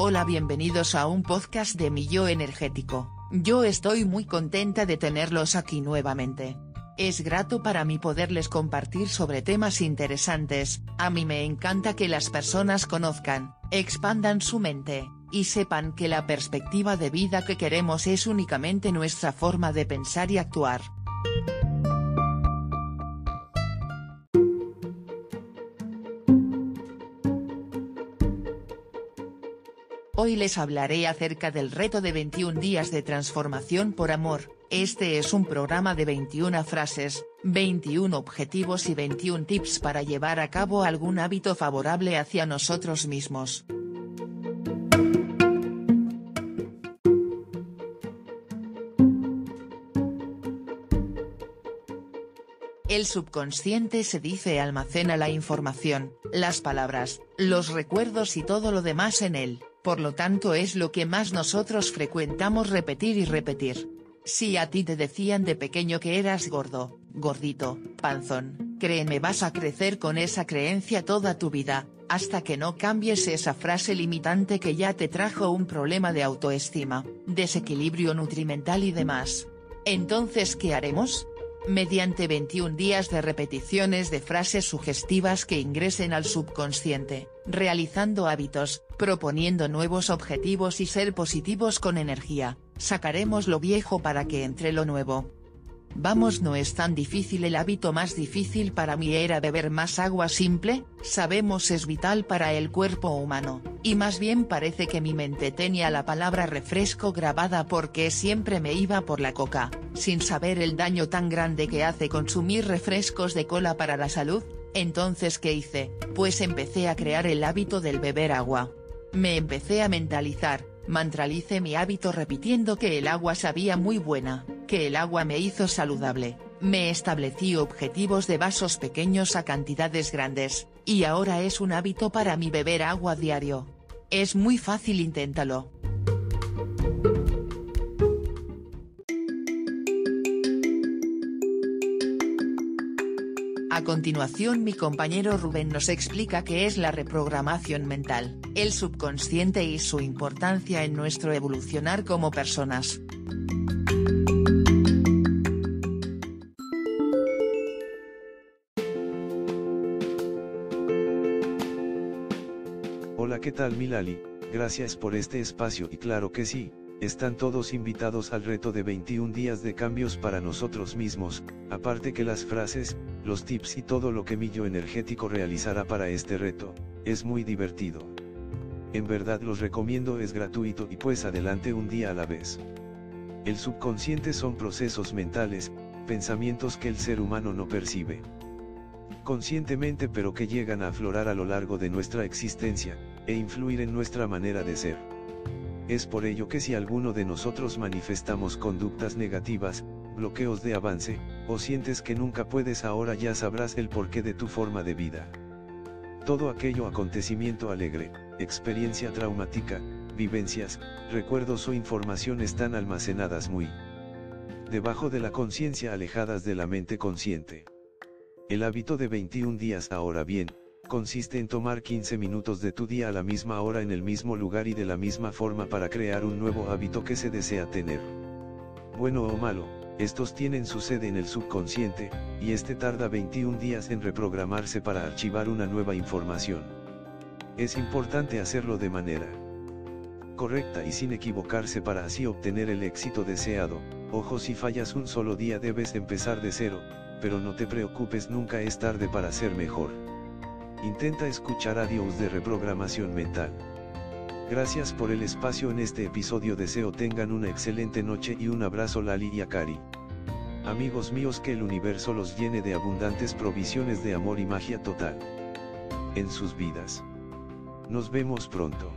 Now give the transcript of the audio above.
Hola, bienvenidos a un podcast de mi yo energético. Yo estoy muy contenta de tenerlos aquí nuevamente. Es grato para mí poderles compartir sobre temas interesantes, a mí me encanta que las personas conozcan, expandan su mente, y sepan que la perspectiva de vida que queremos es únicamente nuestra forma de pensar y actuar. Hoy les hablaré acerca del reto de 21 días de transformación por amor, este es un programa de 21 frases, 21 objetivos y 21 tips para llevar a cabo algún hábito favorable hacia nosotros mismos. El subconsciente se dice almacena la información, las palabras, los recuerdos y todo lo demás en él por lo tanto es lo que más nosotros frecuentamos repetir y repetir. Si a ti te decían de pequeño que eras gordo, gordito, panzón, créeme vas a crecer con esa creencia toda tu vida, hasta que no cambies esa frase limitante que ya te trajo un problema de autoestima, desequilibrio nutrimental y demás. Entonces, ¿qué haremos? Mediante 21 días de repeticiones de frases sugestivas que ingresen al subconsciente, realizando hábitos, proponiendo nuevos objetivos y ser positivos con energía, sacaremos lo viejo para que entre lo nuevo. Vamos no es tan difícil el hábito más difícil para mí era beber más agua simple, sabemos es vital para el cuerpo humano, y más bien parece que mi mente tenía la palabra refresco grabada porque siempre me iba por la coca, sin saber el daño tan grande que hace consumir refrescos de cola para la salud, entonces ¿qué hice? Pues empecé a crear el hábito del beber agua. Me empecé a mentalizar, mantralicé mi hábito repitiendo que el agua sabía muy buena que el agua me hizo saludable, me establecí objetivos de vasos pequeños a cantidades grandes, y ahora es un hábito para mí beber agua diario. Es muy fácil inténtalo. A continuación mi compañero Rubén nos explica qué es la reprogramación mental, el subconsciente y su importancia en nuestro evolucionar como personas. Hola ¿qué tal Milali? Gracias por este espacio y claro que sí, están todos invitados al reto de 21 días de cambios para nosotros mismos, aparte que las frases, los tips y todo lo que Millo Energético realizará para este reto, es muy divertido. En verdad los recomiendo es gratuito y pues adelante un día a la vez. El subconsciente son procesos mentales, pensamientos que el ser humano no percibe conscientemente pero que llegan a aflorar a lo largo de nuestra existencia, e influir en nuestra manera de ser. Es por ello que si alguno de nosotros manifestamos conductas negativas, bloqueos de avance, o sientes que nunca puedes ahora ya sabrás el porqué de tu forma de vida. Todo aquello acontecimiento alegre, experiencia traumática, vivencias, recuerdos o información están almacenadas muy debajo de la conciencia alejadas de la mente consciente. El hábito de 21 días ahora bien, consiste en tomar 15 minutos de tu día a la misma hora en el mismo lugar y de la misma forma para crear un nuevo hábito que se desea tener. Bueno o malo, estos tienen su sede en el subconsciente, y este tarda 21 días en reprogramarse para archivar una nueva información. Es importante hacerlo de manera correcta y sin equivocarse para así obtener el éxito deseado, ojo si fallas un solo día debes empezar de cero, pero no te preocupes nunca es tarde para ser mejor. Intenta escuchar a Dios de reprogramación mental. Gracias por el espacio en este episodio deseo tengan una excelente noche y un abrazo Lali y Akari. Amigos míos que el universo los llene de abundantes provisiones de amor y magia total. En sus vidas. Nos vemos pronto.